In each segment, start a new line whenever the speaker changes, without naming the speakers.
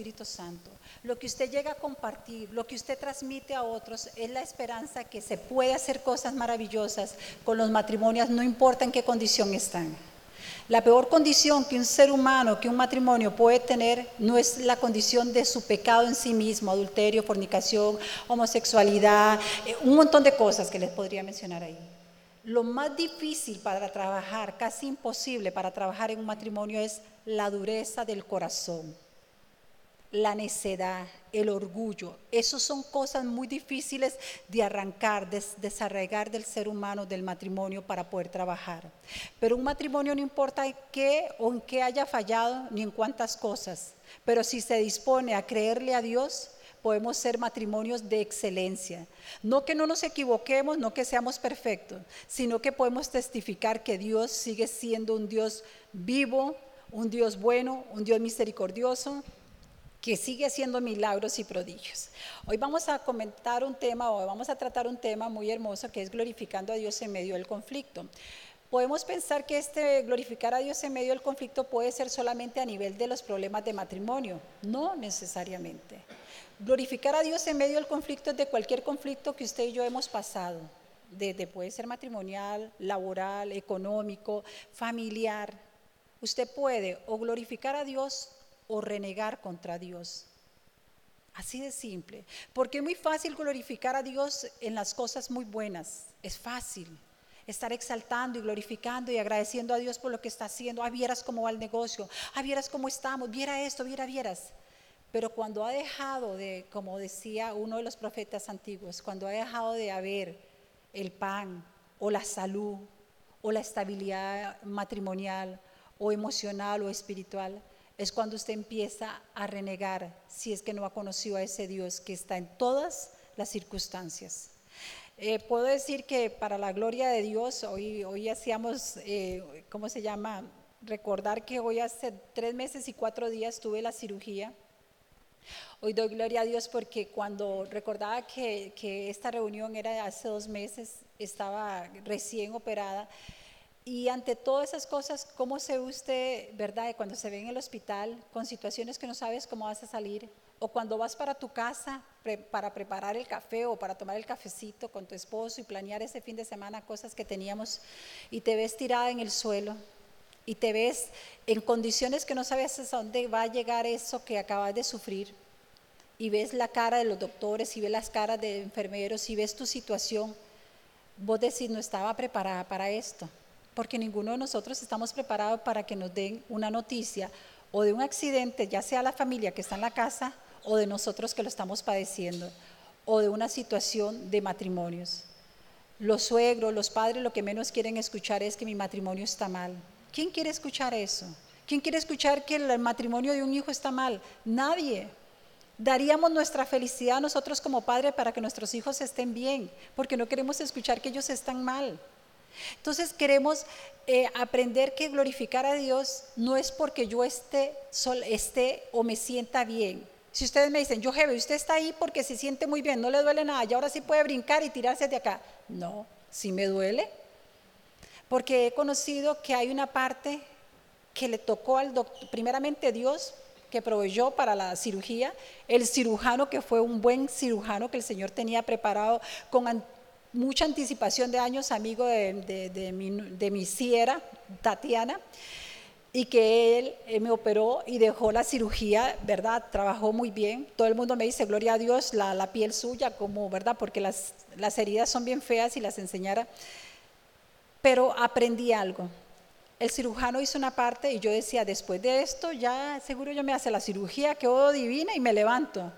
Espíritu Santo, lo que usted llega a compartir, lo que usted transmite a otros, es la esperanza que se puede hacer cosas maravillosas con los matrimonios, no importa en qué condición están. La peor condición que un ser humano, que un matrimonio puede tener, no es la condición de su pecado en sí mismo, adulterio, fornicación, homosexualidad, eh, un montón de cosas que les podría mencionar ahí. Lo más difícil para trabajar, casi imposible para trabajar en un matrimonio es la dureza del corazón la necedad, el orgullo. Esos son cosas muy difíciles de arrancar, de desarraigar del ser humano, del matrimonio para poder trabajar. Pero un matrimonio no importa qué o en qué haya fallado, ni en cuántas cosas. Pero si se dispone a creerle a Dios, podemos ser matrimonios de excelencia. No que no nos equivoquemos, no que seamos perfectos, sino que podemos testificar que Dios sigue siendo un Dios vivo, un Dios bueno, un Dios misericordioso, que sigue haciendo milagros y prodigios. Hoy vamos a comentar un tema o vamos a tratar un tema muy hermoso que es glorificando a Dios en medio del conflicto. Podemos pensar que este glorificar a Dios en medio del conflicto puede ser solamente a nivel de los problemas de matrimonio, no necesariamente. Glorificar a Dios en medio del conflicto es de cualquier conflicto que usted y yo hemos pasado, desde puede ser matrimonial, laboral, económico, familiar. Usted puede o glorificar a Dios o renegar contra Dios. Así de simple. Porque es muy fácil glorificar a Dios en las cosas muy buenas. Es fácil estar exaltando y glorificando y agradeciendo a Dios por lo que está haciendo. Ah, vieras cómo va el negocio. Ah, vieras cómo estamos. Viera esto, viera, vieras. Pero cuando ha dejado de, como decía uno de los profetas antiguos, cuando ha dejado de haber el pan o la salud o la estabilidad matrimonial o emocional o espiritual, es cuando usted empieza a renegar si es que no ha conocido a ese Dios que está en todas las circunstancias. Eh, puedo decir que para la gloria de Dios, hoy, hoy hacíamos, eh, ¿cómo se llama? Recordar que hoy hace tres meses y cuatro días tuve la cirugía. Hoy doy gloria a Dios porque cuando recordaba que, que esta reunión era hace dos meses, estaba recién operada y ante todas esas cosas, ¿cómo se usted, verdad, cuando se ve en el hospital con situaciones que no sabes cómo vas a salir? O cuando vas para tu casa para preparar el café o para tomar el cafecito con tu esposo y planear ese fin de semana cosas que teníamos y te ves tirada en el suelo y te ves en condiciones que no sabes a dónde va a llegar eso que acabas de sufrir y ves la cara de los doctores y ves las caras de enfermeros y ves tu situación, vos decís, no estaba preparada para esto porque ninguno de nosotros estamos preparados para que nos den una noticia o de un accidente, ya sea la familia que está en la casa o de nosotros que lo estamos padeciendo, o de una situación de matrimonios. Los suegros, los padres lo que menos quieren escuchar es que mi matrimonio está mal. ¿Quién quiere escuchar eso? ¿Quién quiere escuchar que el matrimonio de un hijo está mal? Nadie. Daríamos nuestra felicidad nosotros como padres para que nuestros hijos estén bien, porque no queremos escuchar que ellos están mal. Entonces queremos eh, aprender que glorificar a Dios no es porque yo esté, esté o me sienta bien. Si ustedes me dicen, yo jefe, usted está ahí porque se siente muy bien, no le duele nada, y ahora sí puede brincar y tirarse de acá. No, sí me duele. Porque he conocido que hay una parte que le tocó al doctor, primeramente Dios, que proveyó para la cirugía, el cirujano que fue un buen cirujano que el Señor tenía preparado con mucha anticipación de años, amigo de, mi, de mi siera, Tatiana, y que él me operó y dejó la cirugía, ¿verdad? Trabajó muy bien. Todo el mundo me dice, gloria a Dios, la, la piel suya, como, ¿verdad? Porque las, las heridas son bien feas y las enseñara. Pero aprendí algo. El cirujano hizo una parte y yo decía, después de esto ya seguro yo me hace la cirugía, quedo divina y me levanto.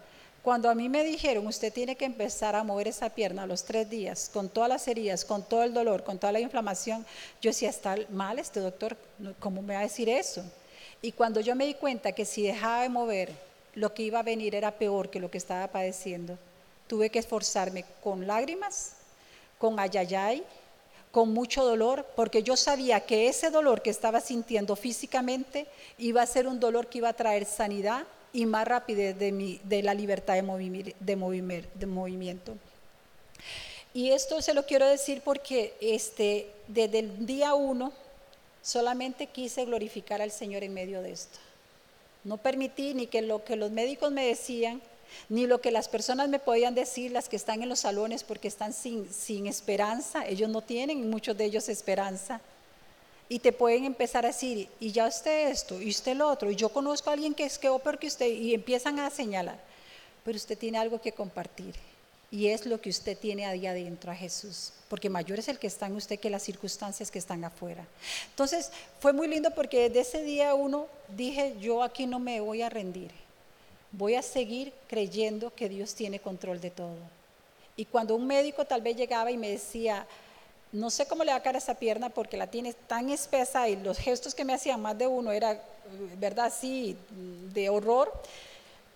Cuando a mí me dijeron, usted tiene que empezar a mover esa pierna a los tres días, con todas las heridas, con todo el dolor, con toda la inflamación, yo decía, está mal este doctor, ¿cómo me va a decir eso? Y cuando yo me di cuenta que si dejaba de mover, lo que iba a venir era peor que lo que estaba padeciendo, tuve que esforzarme con lágrimas, con ayayay, con mucho dolor, porque yo sabía que ese dolor que estaba sintiendo físicamente iba a ser un dolor que iba a traer sanidad y más rapidez de, mi, de la libertad de, de, movimiento. Y esto se lo quiero decir porque este, desde el día uno solamente quise glorificar al Señor en medio de esto. No permití ni que lo que los médicos me decían, ni lo que las personas me podían decir, las que están en los salones porque están sin, sin esperanza, ellos no tienen, muchos de ellos esperanza. Y te pueden empezar a decir, y ya usted esto, y usted lo otro, y yo conozco a alguien que es que peor que usted, y empiezan a señalar. Pero usted tiene algo que compartir, y es lo que usted tiene a día adentro a Jesús, porque mayor es el que está en usted que las circunstancias que están afuera. Entonces, fue muy lindo porque desde ese día uno dije, yo aquí no me voy a rendir, voy a seguir creyendo que Dios tiene control de todo. Y cuando un médico tal vez llegaba y me decía, no sé cómo le va a caer esa pierna porque la tiene tan espesa y los gestos que me hacían más de uno era, ¿verdad? Sí, de horror.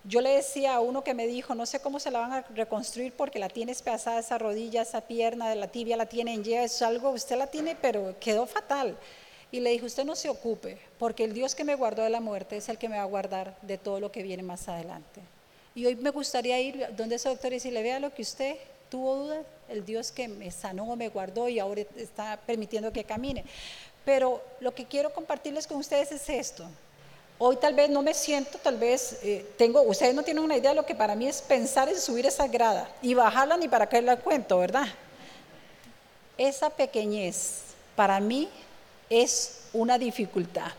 Yo le decía a uno que me dijo, no sé cómo se la van a reconstruir porque la tiene espesada esa rodilla, esa pierna la tibia la tiene en yeso, es algo, usted la tiene, pero quedó fatal. Y le dije, usted no se ocupe, porque el Dios que me guardó de la muerte es el que me va a guardar de todo lo que viene más adelante. Y hoy me gustaría ir donde ese doctor y decirle, vea lo que usted tuvo dudas, el Dios que me sanó, me guardó y ahora está permitiendo que camine. Pero lo que quiero compartirles con ustedes es esto. Hoy tal vez no me siento, tal vez eh, tengo, ustedes no tienen una idea de lo que para mí es pensar en subir esa grada y bajarla ni para caerle al cuento, ¿verdad? Esa pequeñez para mí es una dificultad,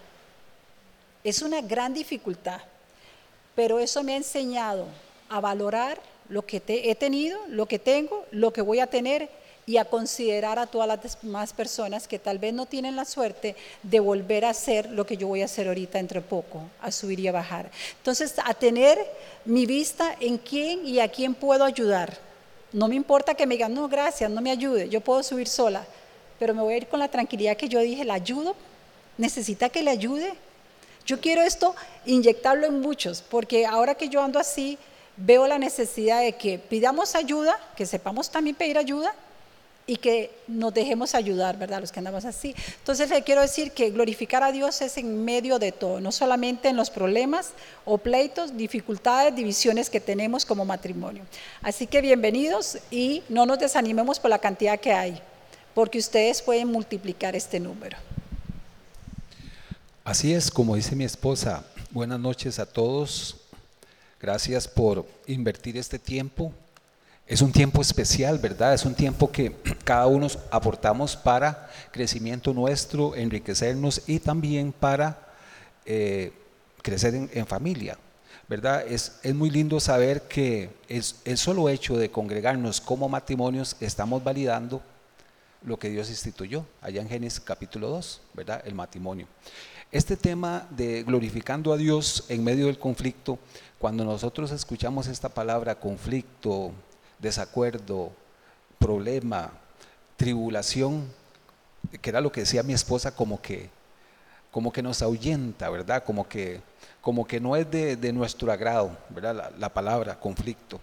es una gran dificultad, pero eso me ha enseñado a valorar lo que he tenido, lo que tengo, lo que voy a tener y a considerar a todas las demás personas que tal vez no tienen la suerte de volver a hacer lo que yo voy a hacer ahorita entre poco, a subir y a bajar. Entonces, a tener mi vista en quién y a quién puedo ayudar. No me importa que me digan, no, gracias, no me ayude, yo puedo subir sola, pero me voy a ir con la tranquilidad que yo dije, la ayudo, necesita que le ayude. Yo quiero esto inyectarlo en muchos, porque ahora que yo ando así, veo la necesidad de que pidamos ayuda, que sepamos también pedir ayuda y que nos dejemos ayudar, ¿verdad? Los que andamos así. Entonces le quiero decir que glorificar a Dios es en medio de todo, no solamente en los problemas o pleitos, dificultades, divisiones que tenemos como matrimonio. Así que bienvenidos y no nos desanimemos por la cantidad que hay, porque ustedes pueden multiplicar este número.
Así es, como dice mi esposa, buenas noches a todos. Gracias por invertir este tiempo. Es un tiempo especial, ¿verdad? Es un tiempo que cada uno aportamos para crecimiento nuestro, enriquecernos y también para eh, crecer en, familia, ¿verdad? Es, es, muy lindo saber que es, el solo hecho de congregarnos como matrimonios estamos validando lo que Dios instituyó allá en Génesis capítulo 2, ¿verdad? El matrimonio. Este tema de glorificando a Dios en medio del conflicto, cuando nosotros escuchamos esta palabra conflicto, desacuerdo, problema, tribulación, que era lo que decía mi esposa, como que, como que nos ahuyenta, ¿verdad? Como que, como que no es de, nuestro agrado, ¿verdad? La, la, palabra conflicto,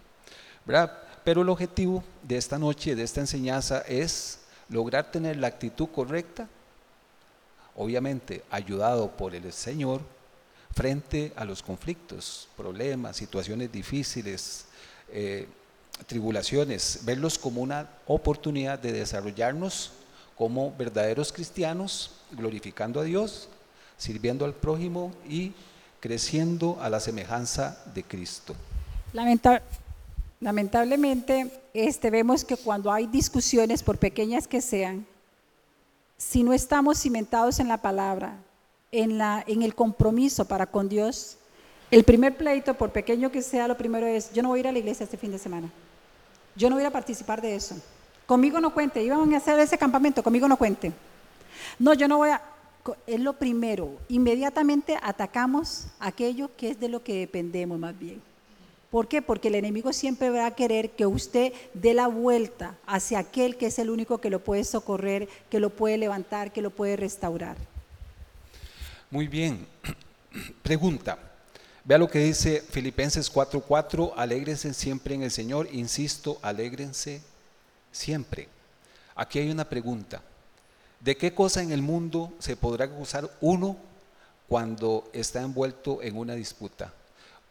¿verdad? Pero el objetivo de esta noche, de esta enseñanza, es lograr tener la actitud correcta obviamente ayudado por el Señor, frente a los conflictos, problemas, situaciones difíciles, eh, tribulaciones, verlos como una oportunidad de desarrollarnos como verdaderos cristianos, glorificando a Dios, sirviendo al prójimo y creciendo a la semejanza de Cristo.
lamentablemente, este, vemos que cuando hay discusiones, por pequeñas que sean, si no estamos cimentados en la palabra, en, la, en el compromiso para con Dios, el primer pleito, por pequeño que sea, lo primero es, yo no voy a ir a la iglesia este fin de semana. Yo no voy a participar de eso. Conmigo no cuente. Iban a hacer ese campamento, conmigo no cuente. No, yo no voy a... Es lo primero. Inmediatamente atacamos aquello que es de lo que dependemos más bien. ¿Por qué? Porque el enemigo siempre va a querer que usted dé la vuelta hacia aquel que es el único que lo puede socorrer, que lo puede levantar, que lo puede restaurar.
Muy bien. Pregunta. Vea lo que dice Filipenses 4:4, alégrense siempre en el Señor, insisto, alégrense siempre. Aquí hay una pregunta. ¿De qué cosa en el mundo se podrá acusar uno cuando está envuelto en una disputa?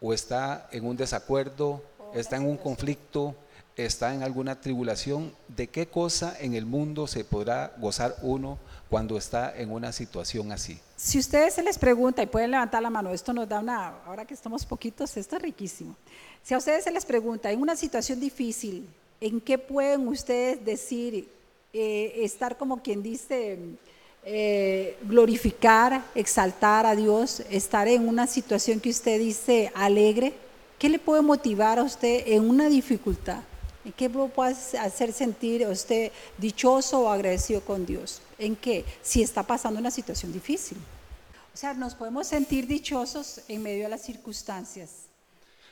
O está en un desacuerdo, está en un conflicto, está en alguna tribulación, ¿de qué cosa en el mundo se podrá gozar uno cuando está en una situación así?
Si ustedes se les pregunta, y pueden levantar la mano, esto nos da una, ahora que estamos poquitos, esto es riquísimo. Si a ustedes se les pregunta, en una situación difícil, ¿en qué pueden ustedes decir, eh, estar como quien dice, eh, glorificar, exaltar a Dios, estar en una situación que usted dice alegre? ¿Qué le puede motivar a usted en una dificultad? ¿En qué lo puede hacer sentir a usted dichoso o agradecido con Dios? ¿En qué? Si está pasando una situación difícil. O sea, nos podemos sentir dichosos en medio de las circunstancias.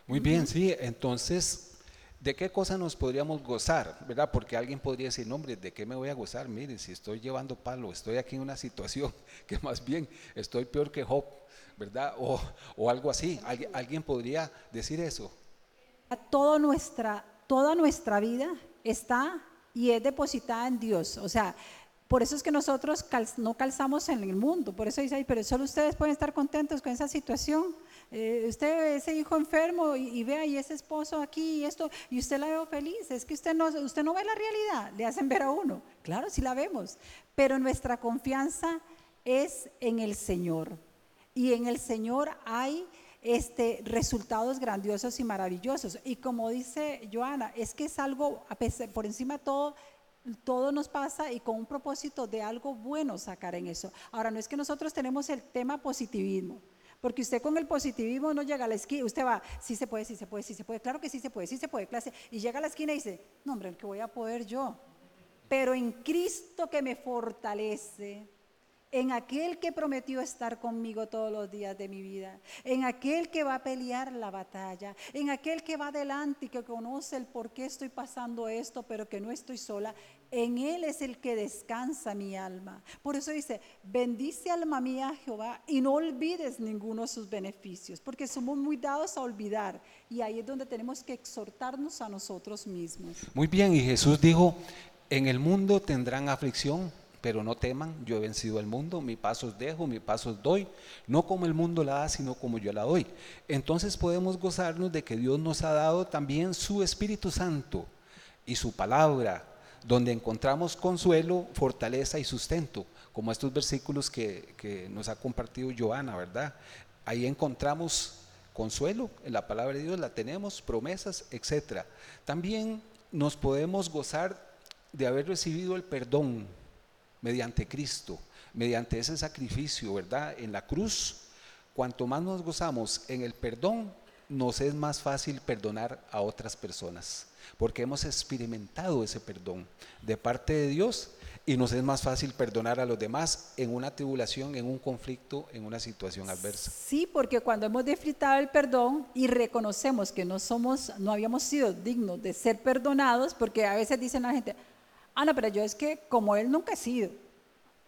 Muy bien, sí. Entonces, ¿de qué cosa nos podríamos gozar? ¿Verdad? Porque alguien podría decir, hombre, ¿de qué me voy a gozar? Mire, si estoy llevando palo, estoy aquí en una situación que más bien estoy peor que Job, ¿verdad? O, o algo así. ¿Alguien, ¿Alguien podría decir eso?
Toda nuestra, toda nuestra vida está y es depositada en Dios. O sea, por eso es que nosotros no calzamos en el mundo. Por eso dice, Ay, pero solo ustedes pueden estar contentos con esa situación. Eh, usted ese hijo enfermo y, ve ahí ese esposo aquí y esto, y usted la ve feliz. Es que usted no, usted no ve la realidad, le hacen ver a uno. Claro, sí la vemos. Pero nuestra confianza es en el Señor. Y en el Señor hay este, resultados grandiosos y maravillosos. Y como dice Joana, es que es algo, por encima de todo, todo nos pasa y con un propósito de algo bueno sacar en eso. Ahora, no es que nosotros tenemos el tema positivismo, porque usted con el positivismo no llega a la esquina, usted va, sí se puede, sí se puede, sí se puede, claro que sí se puede, sí se puede, clase, y llega a la esquina y dice, no hombre, ¿qué voy a poder yo? Pero en Cristo que me fortalece, en aquel que prometió estar conmigo todos los días de mi vida, en aquel que va a pelear la batalla, en aquel que va adelante y que conoce el por qué estoy pasando esto, pero que no estoy sola. En Él es el que descansa mi alma. Por eso dice, bendice alma mía Jehová y no olvides ninguno de sus beneficios, porque somos muy dados a olvidar. Y ahí es donde tenemos que exhortarnos a nosotros mismos.
Muy bien, y Jesús dijo, en el mundo tendrán aflicción pero no teman, yo he vencido al mundo, mi paso os dejo, mi paso os doy, no como el mundo la da, sino como yo la doy. Entonces podemos gozarnos de que Dios nos ha dado también su Espíritu Santo y su palabra, donde encontramos consuelo, fortaleza y sustento, como estos versículos que, que nos ha compartido Joana, ¿verdad? Ahí encontramos consuelo, en la palabra de Dios la tenemos, promesas, etc. También nos podemos gozar de haber recibido el perdón mediante Cristo, mediante ese sacrificio, ¿verdad? En la cruz, cuanto más nos gozamos en el perdón, nos es más fácil perdonar a otras personas, porque hemos experimentado ese perdón de parte de Dios y nos es más fácil perdonar a los demás en una tribulación, en un conflicto, en una situación adversa.
Sí, porque cuando hemos disfrutado el perdón y reconocemos que no somos, no habíamos sido dignos de ser perdonados, porque a veces dicen la gente, Ana, pero yo es que como él nunca ha sido,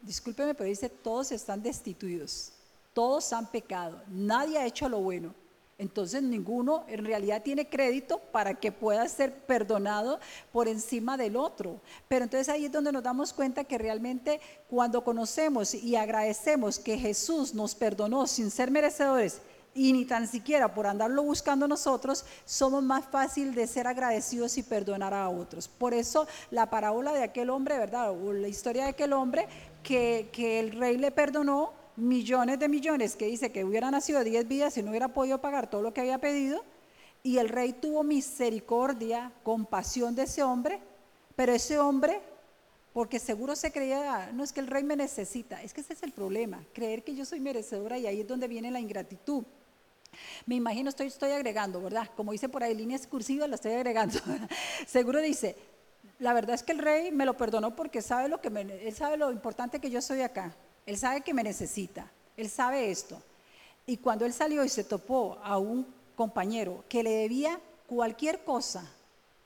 discúlpeme, pero dice, todos están destituidos, todos han pecado, nadie ha hecho lo bueno. Entonces ninguno en realidad tiene crédito para que pueda ser perdonado por encima del otro. Pero entonces ahí es donde nos damos cuenta que realmente cuando conocemos y agradecemos que Jesús nos perdonó sin ser merecedores, y ni tan siquiera por andarlo buscando nosotros, somos más fácil de ser agradecidos y perdonar a otros. Por eso la parábola de aquel hombre, ¿verdad? O la historia de aquel hombre que, que el rey le perdonó millones de millones, que dice que hubiera nacido 10 vidas y no hubiera podido pagar todo lo que había pedido, y el rey tuvo misericordia, compasión de ese hombre, pero ese hombre porque seguro se creía, no es que el rey me necesita, es que ese es el problema, creer que yo soy merecedora y ahí es donde viene la ingratitud. Me imagino, estoy, estoy agregando, ¿verdad? Como dice por ahí, líneas cursivas, la estoy agregando. Seguro dice, la verdad es que el rey me lo perdonó porque sabe lo que él sabe lo importante que yo soy acá. Él sabe que me necesita. Él sabe esto. Y cuando él salió y se topó a un compañero que le debía cualquier cosa,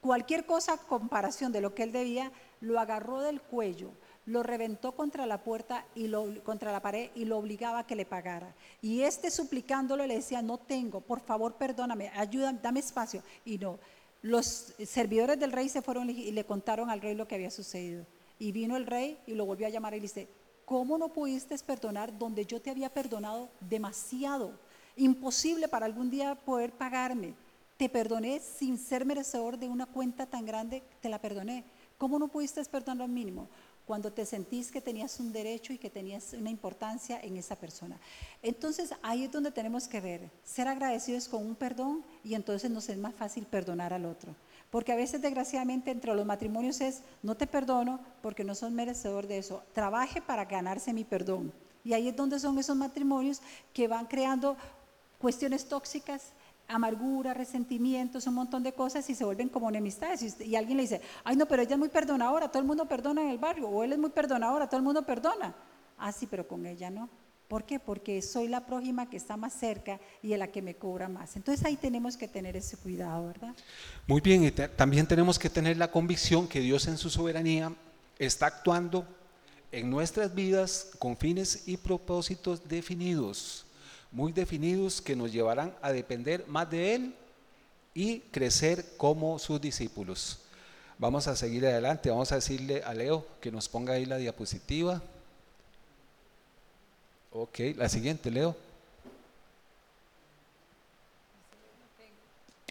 cualquier cosa a comparación de lo que él debía, lo agarró del cuello, lo reventó contra la puerta y contra la pared y lo obligaba a que le pagara. Y este suplicándolo le decía, no tengo, por favor perdóname, ayúdame, dame espacio. Y no, los servidores del rey se fueron y le contaron al rey lo que había sucedido. Y vino el rey y lo volvió a llamar y le dice, ¿cómo no pudiste perdonar donde yo te había perdonado demasiado? Imposible para algún día poder pagarme. te perdoné sin ser merecedor de una cuenta tan grande, te la perdoné. ¿Cómo no pudiste perdonar lo mínimo? Cuando te sentís que tenías un derecho y que tenías una importancia en esa persona. Entonces ahí es donde tenemos que ver, ser agradecidos con un perdón y entonces nos es más fácil perdonar al otro. Porque a veces desgraciadamente entre los matrimonios es, no te perdono porque no son merecedor de eso, trabaje para ganarse mi perdón. Y ahí es donde son esos matrimonios que van creando cuestiones tóxicas, amargura, resentimientos, un montón de cosas y se vuelven como enemistades. Y, alguien le dice, ay no, pero ella es muy perdonadora, todo el mundo perdona en el barrio, o él es muy perdonadora, todo el mundo perdona. Ah, sí, pero con ella no. ¿Por qué? Porque soy la prójima que está más cerca y la que me cobra más. Entonces ahí tenemos que tener ese cuidado, ¿verdad?
Muy bien, y también tenemos que tener la convicción que Dios en su soberanía está actuando en nuestras vidas con fines y propósitos definidos, muy definidos que nos llevarán a depender más de Él y crecer como sus discípulos. Vamos a seguir adelante, vamos a decirle a Leo que nos ponga ahí la diapositiva. Ok, la siguiente, Leo.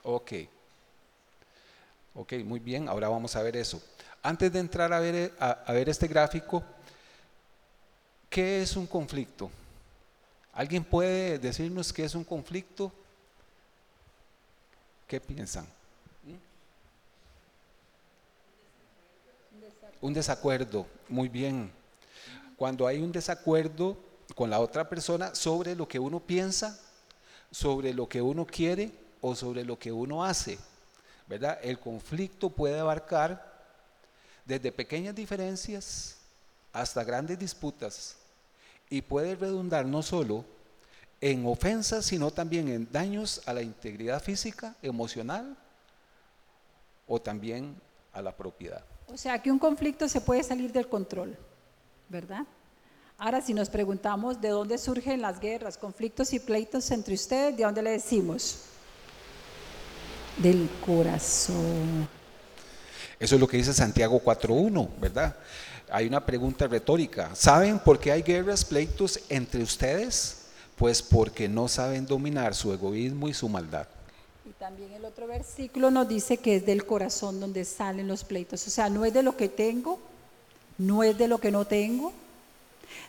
Ok. Ok, muy bien, ahora vamos a ver eso. Antes de entrar a ver, a, ver este gráfico, ¿qué es un conflicto? ¿Alguien puede decirnos qué es un conflicto? ¿Qué piensan? Un desacuerdo, muy bien. Cuando hay un desacuerdo, con la otra persona sobre lo que uno piensa, sobre lo que uno quiere o sobre lo que uno hace. ¿Verdad? El conflicto puede abarcar desde pequeñas diferencias hasta grandes disputas y puede redundar no solo en ofensas, sino también en daños a la integridad física, emocional o también a la propiedad.
O sea que un conflicto se puede salir del control, ¿verdad? Ahora, si nos preguntamos de dónde surgen las guerras, conflictos y pleitos entre ustedes, ¿de dónde le decimos? Del corazón.
Eso es lo que dice Santiago 4.1, ¿verdad? Hay una pregunta retórica. ¿Saben por qué hay guerras, pleitos entre ustedes? Pues porque no saben dominar su egoísmo y su maldad.
Y también el otro versículo nos dice que es del corazón donde salen los pleitos. O sea, no es de lo que tengo, no es de lo que no tengo,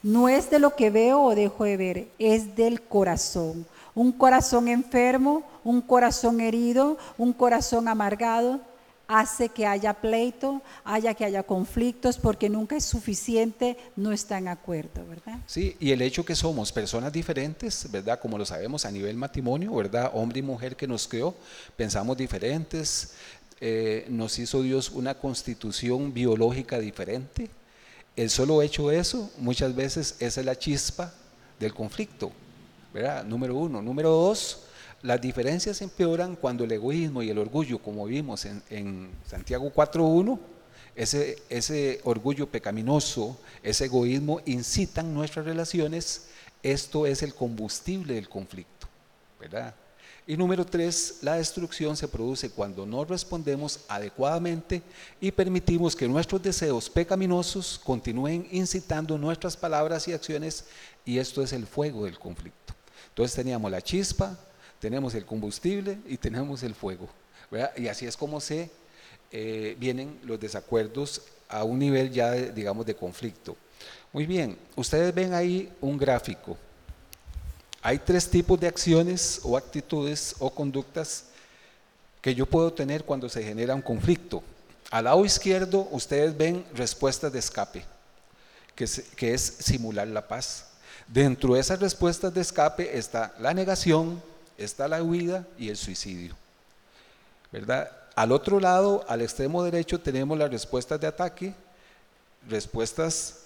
no es de lo que veo o dejo de ver, es del corazón. Un corazón enfermo, un corazón herido, un corazón amargado, hace que haya pleito, haya que haya conflictos, porque nunca es suficiente, no está en acuerdo, ¿verdad?
Sí, y el hecho que somos personas diferentes, ¿verdad? Como lo sabemos a nivel matrimonio, ¿verdad? Hombre y mujer que nos creó, pensamos diferentes, eh, nos hizo Dios una constitución biológica diferente, el solo hecho de eso, muchas veces es la chispa del conflicto, ¿verdad? Número uno. Número dos, las diferencias empeoran cuando el egoísmo y el orgullo, como vimos en, en Santiago 4.1, ese, ese orgullo pecaminoso, ese egoísmo incitan nuestras relaciones, esto es el combustible del conflicto, ¿verdad? Y número tres, la destrucción se produce cuando no respondemos adecuadamente y permitimos que nuestros deseos pecaminosos continúen incitando nuestras palabras y acciones y esto es el fuego del conflicto. Entonces teníamos la chispa, tenemos el combustible y tenemos el fuego. Y así es como se eh, vienen los desacuerdos a un nivel ya, digamos, de conflicto. Muy bien, ustedes ven ahí un gráfico. Hay tres tipos de acciones o actitudes o conductas que yo puedo tener cuando se genera un conflicto. Al lado izquierdo ustedes ven respuestas de escape, que es, simular la paz. Dentro de esas respuestas de escape está la negación, está la huida y el suicidio. ¿Verdad? Al otro lado, al extremo derecho, tenemos las respuestas de ataque, respuestas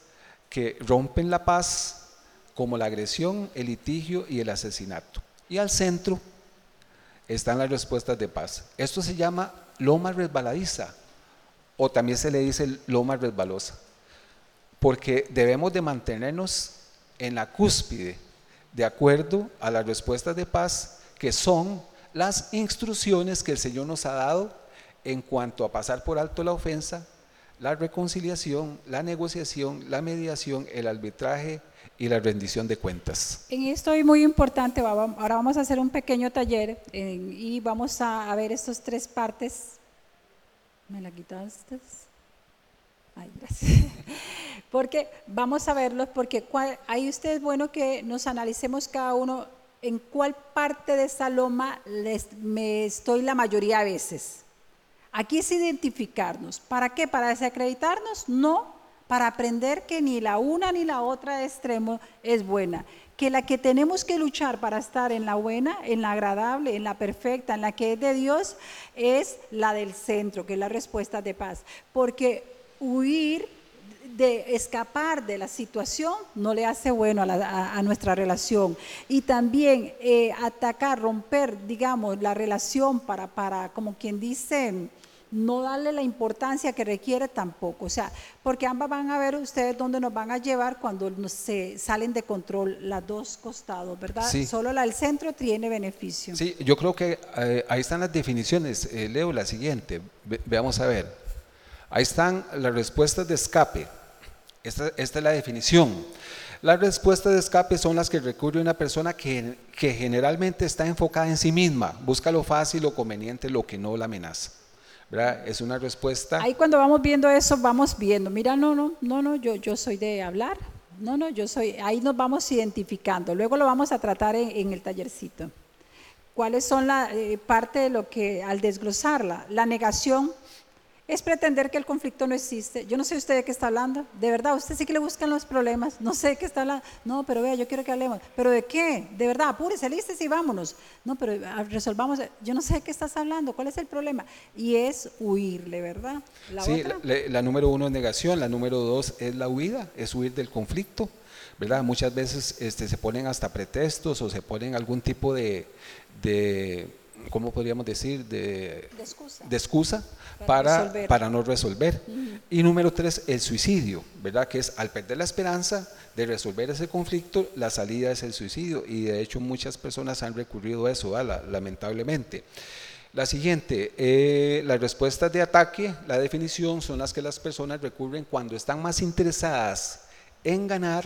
que rompen la paz, como la agresión, el litigio y el asesinato. Y al centro están las respuestas de paz. Esto se llama loma resbaladiza o también se le dice loma resbalosa, porque debemos de mantenernos en la cúspide de acuerdo a las respuestas de paz que son las instrucciones que el Señor nos ha dado en cuanto a pasar por alto la ofensa, la reconciliación, la negociación, la mediación, el arbitraje y la rendición de cuentas.
En esto es muy importante, ahora vamos a hacer un pequeño taller eh, y vamos a, ver estas tres partes. ¿Me la quitaste? Ay, gracias. Porque vamos a verlos, porque ahí usted es bueno que nos analicemos cada uno en cuál parte de esa loma les- me estoy la mayoría de veces. Aquí es identificarnos. ¿Para qué? ¿Para desacreditarnos? No, para aprender que ni la una ni la otra extremo es buena. Que la que tenemos que luchar para estar en la buena, en la agradable, en la perfecta, en la que es de Dios, es la del centro, que es la respuesta de paz. Porque huir de escapar de la situación no le hace bueno a nuestra relación. Y también eh, atacar, romper, digamos, la relación para, para, como quien dice, no darle la importancia que requiere tampoco. O sea, porque ambas van a ver ustedes dónde nos van a llevar cuando se salen de control las dos costados, ¿verdad?
Sí.
Solo la del centro tiene beneficio.
Sí, yo creo que eh, ahí están las definiciones. Eh, leo la siguiente. Ve- veamos a ver. Ahí están las respuestas de escape. Esta, esta es la definición. Las respuestas de escape son las que recurre una persona que, que generalmente está enfocada en sí misma, busca lo fácil, lo conveniente, lo que no la amenaza. Es una respuesta.
Ahí cuando vamos viendo eso, vamos viendo, mira, no, no, no, no, yo, yo soy de hablar, no, no, yo soy, ahí nos vamos identificando, luego lo vamos a tratar en, en el tallercito. ¿Cuáles son la eh, parte de lo que, al desglosarla, la negación es pretender que el conflicto no existe. Yo no sé usted de qué está hablando, de verdad, usted sí que le buscan los problemas, no sé de qué está hablando, no, pero vea, yo quiero que hablemos, pero ¿de qué? De verdad, apúrese, lístese y vámonos. No, pero ah, resolvamos, yo no sé de qué estás hablando, ¿cuál es el problema? Y es huirle, ¿verdad? La
Sí,
otra.
la, la número uno es negación, la número dos es la huida, es huir del conflicto, ¿verdad? Muchas veces este, se ponen hasta pretextos o se ponen algún tipo de, de ¿cómo podríamos decir? De,
De excusa.
de excusa
Para
para,
resolver.
para no resolver. Y número tres, el suicidio, ¿verdad? Que es al perder la esperanza de resolver ese conflicto, la salida es el suicidio. Y de hecho muchas personas han recurrido a eso, lamentablemente. La siguiente, eh, las respuestas de ataque, la definición son las que las personas recurren cuando están más interesadas en ganar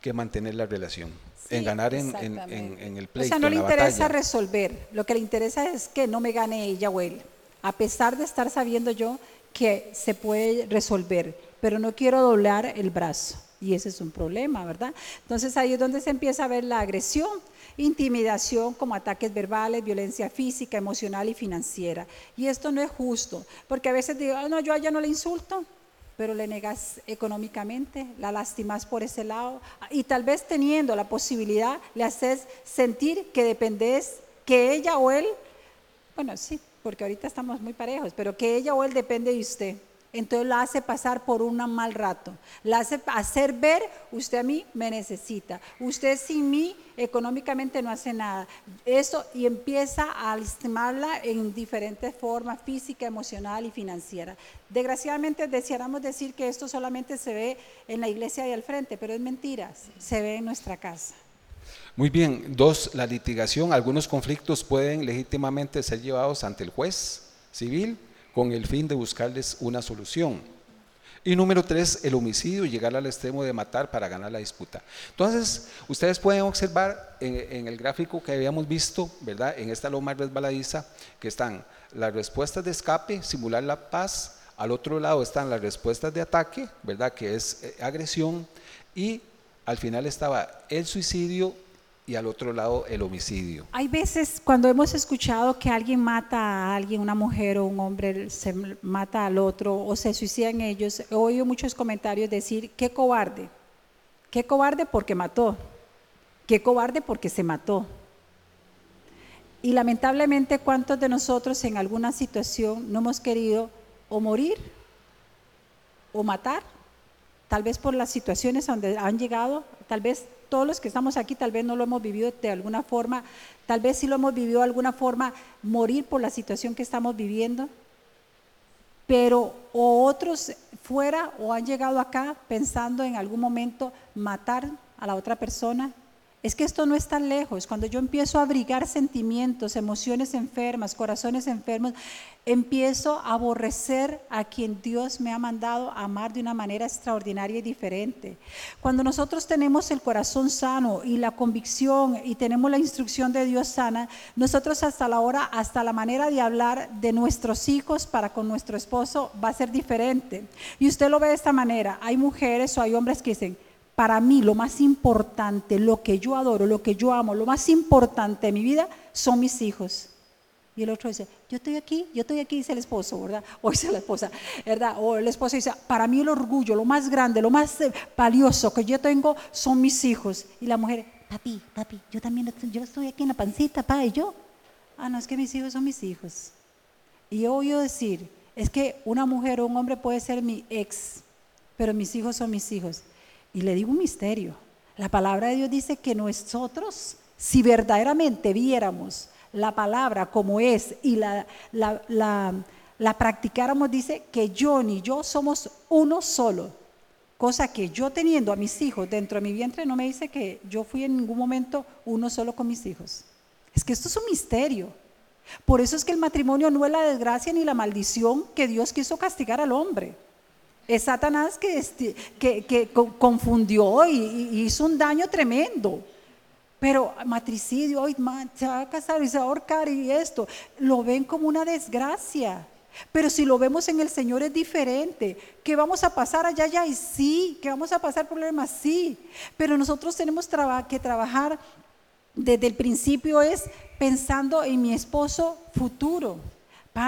que mantener la relación,
Sí,
en ganar en, en- en- el
O
pleito,
sea, no le interesa
batalla.
resolver, lo que le interesa es que no me gane ella o él, a pesar de estar sabiendo yo que se puede resolver, pero no quiero doblar el brazo. Y ese es un problema, ¿verdad? Entonces ahí es donde se empieza a ver la agresión, intimidación como ataques verbales, violencia física, emocional y financiera. Y esto no es justo, porque a veces digo, "Ah, no, yo a ella no le insulto, pero le negas económicamente, la lastimas por ese lado y tal vez teniendo la posibilidad le haces sentir que dependes, que ella o él, bueno, sí, porque ahorita estamos muy parejos, pero que ella o él depende de usted. Entonces la hace pasar por un mal rato, la hace hacer ver, usted a mí me necesita, usted sin mí económicamente no hace nada. Eso y empieza a lastimarla en diferentes formas, física, emocional y financiera. Desgraciadamente deseáramos decir que esto solamente se ve en la iglesia de al frente, pero es mentira, se ve en nuestra casa.
Muy bien, dos, la litigación. Algunos conflictos pueden legítimamente ser llevados ante el juez civil con el fin de buscarles una solución. Y número tres, el homicidio, llegar al extremo de matar para ganar la disputa. Entonces, ustedes pueden observar en, el gráfico que habíamos visto, ¿verdad? En esta loma resbaladiza, que están las respuestas de escape, simular la paz, al otro lado están las respuestas de ataque, ¿verdad? Que es eh, agresión, y al final estaba el suicidio y al otro lado el homicidio.
Hay veces cuando hemos escuchado que alguien mata a alguien, una mujer o un hombre se mata al otro o se suicidan ellos, he oído muchos comentarios decir, qué cobarde, qué cobarde porque mató, qué cobarde porque se mató. Y lamentablemente, ¿cuántos de nosotros en alguna situación no hemos querido o morir o matar? Tal vez por las situaciones donde han llegado, tal vez todos los que estamos aquí tal vez no lo hemos vivido de alguna forma, tal vez sí lo hemos vivido de alguna forma, morir por la situación que estamos viviendo, pero o otros fuera o han llegado acá pensando en algún momento matar a la otra persona. Es que esto no es tan lejos. Cuando yo empiezo a abrigar sentimientos, emociones enfermas, corazones enfermos, empiezo a aborrecer a quien Dios me ha mandado a amar de una manera extraordinaria y diferente. Cuando nosotros tenemos el corazón sano y la convicción y tenemos la instrucción de Dios sana, nosotros hasta la hora, hasta la manera de hablar de nuestros hijos para con nuestro esposo va a ser diferente. Y usted lo ve de esta manera. Hay mujeres o hay hombres que dicen, para mí lo más importante, lo que yo adoro, lo que yo amo, lo más importante de mi vida son mis hijos. Y el otro dice, yo estoy aquí, yo estoy aquí, dice el esposo, ¿verdad? O dice la esposa, ¿verdad? O el esposo dice, para mí el orgullo, lo más grande, lo más eh, valioso que yo tengo son mis hijos. Y la mujer, papi, papi, yo también, yo estoy aquí en la pancita, pa, y yo. Ah, no, es que mis hijos son mis hijos. Y oigo decir, es que una mujer o un hombre puede ser mi ex, pero mis hijos son mis hijos. Y le digo un misterio. La palabra de Dios dice que nosotros, si verdaderamente viéramos la palabra como es y la, la, practicáramos, dice que yo ni yo somos uno solo. Cosa que yo teniendo a mis hijos dentro de mi vientre no me dice que yo fui en ningún momento uno solo con mis hijos. Es que esto es un misterio. Por eso es que el matrimonio no es la desgracia ni la maldición que Dios quiso castigar al hombre. Es Satanás que, que, confundió y, hizo un daño tremendo. Pero matricidio, hoy se va a casar y se va a ahorcar y esto, lo ven como una desgracia. Pero si lo vemos en el Señor es diferente. Que vamos a pasar allá, allá y sí. Que vamos a pasar problemas, sí. Pero nosotros tenemos que trabajar desde el principio es pensando en mi esposo futuro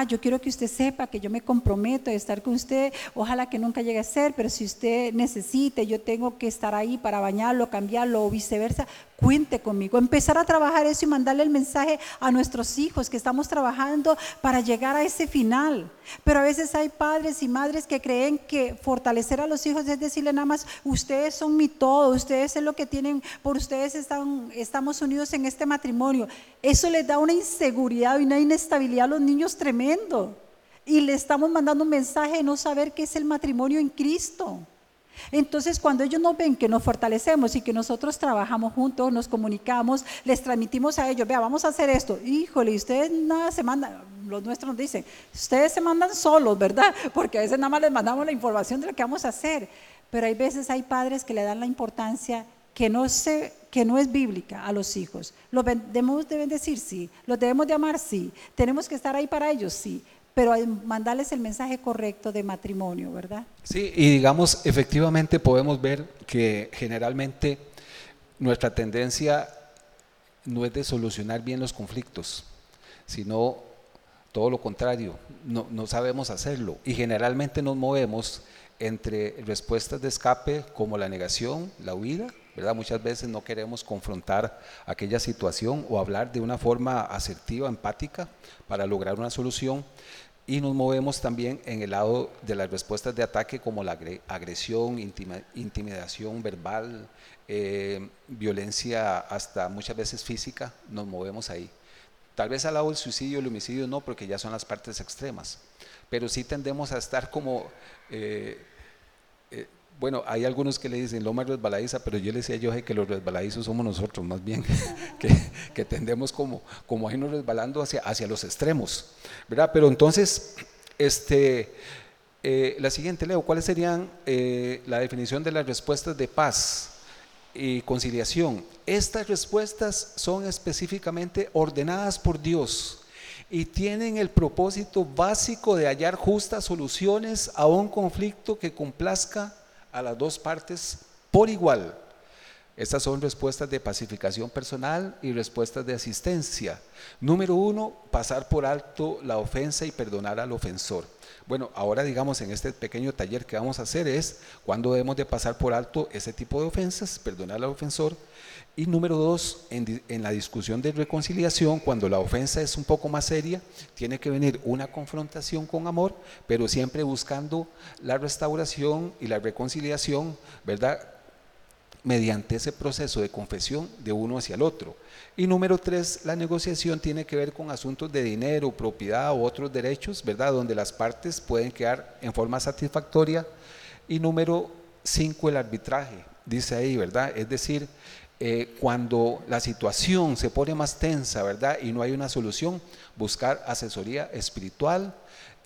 yo quiero que usted sepa que yo me comprometo a estar con usted, ojalá que nunca llegue a ser, pero si usted necesite, yo tengo que estar ahí para bañarlo, cambiarlo o viceversa, cuente conmigo. Empezar a trabajar eso y mandarle el mensaje a nuestros hijos que estamos trabajando para llegar a ese final. Pero a veces hay padres y madres que creen que fortalecer a los hijos es decirle nada más, ustedes son mi todo, ustedes es lo que tienen, por ustedes están, estamos unidos en este matrimonio. Eso les da una inseguridad y una inestabilidad a los niños tremendo. Y le estamos mandando un mensaje de no saber qué es el matrimonio en Cristo. Entonces, cuando ellos nos ven que nos fortalecemos y que nosotros trabajamos juntos, nos comunicamos, les transmitimos a ellos, vea, vamos a hacer esto. Híjole, ustedes nada se mandan, los nuestros nos dicen, ustedes se mandan solos, ¿verdad? Porque a veces nada más les mandamos la información de lo que vamos a hacer. Pero hay veces hay padres que le dan la importancia que no, se, que no es bíblica a los hijos. Los debemos de bendecir, sí. Los debemos de amar, sí. Tenemos que estar ahí para ellos, sí pero mandarles el mensaje correcto de matrimonio, ¿verdad?
Sí, y digamos, efectivamente podemos ver que generalmente nuestra tendencia no es de solucionar bien los conflictos, sino todo lo contrario, no, no sabemos hacerlo y generalmente nos movemos entre respuestas de escape como la negación, la huida, ¿verdad? Muchas veces no queremos confrontar aquella situación o hablar de una forma asertiva, empática para lograr una solución y nos movemos también en el lado de las respuestas de ataque como la agresión, intimidación verbal, eh, violencia hasta muchas veces física, nos movemos ahí. Tal vez al lado del suicidio, el homicidio no, porque ya son las partes extremas, pero sí tendemos a estar como eh, bueno, hay algunos que le dicen loma resbaladiza, pero yo le decía yo que los resbaladizos somos nosotros, más bien, que, tendemos como, como a irnos resbalando hacia, hacia los extremos, ¿verdad? Pero entonces, este, eh, la siguiente, Leo, ¿cuáles serían eh, la definición de las respuestas de paz y conciliación? Estas respuestas son específicamente ordenadas por Dios y tienen el propósito básico de hallar justas soluciones a un conflicto que complazca a las dos partes por igual. Estas son respuestas de pacificación personal y respuestas de asistencia. Número uno, pasar por alto la ofensa y perdonar al ofensor. Bueno, ahora digamos en este pequeño taller que vamos a hacer es cuando debemos de pasar por alto ese tipo de ofensas, perdonar al ofensor. Y número dos, en, en, la discusión de reconciliación, cuando la ofensa es un poco más seria, tiene que venir una confrontación con amor, pero siempre buscando la restauración y la reconciliación, ¿verdad? Mediante ese proceso de confesión de uno hacia el otro. Y número tres, la negociación tiene que ver con asuntos de dinero, propiedad u otros derechos, ¿verdad? Donde las partes pueden quedar en forma satisfactoria. Y número cinco, el arbitraje, dice ahí, ¿verdad? Es decir, eh, cuando la situación se pone más tensa, ¿verdad? Y no hay una solución, buscar asesoría espiritual,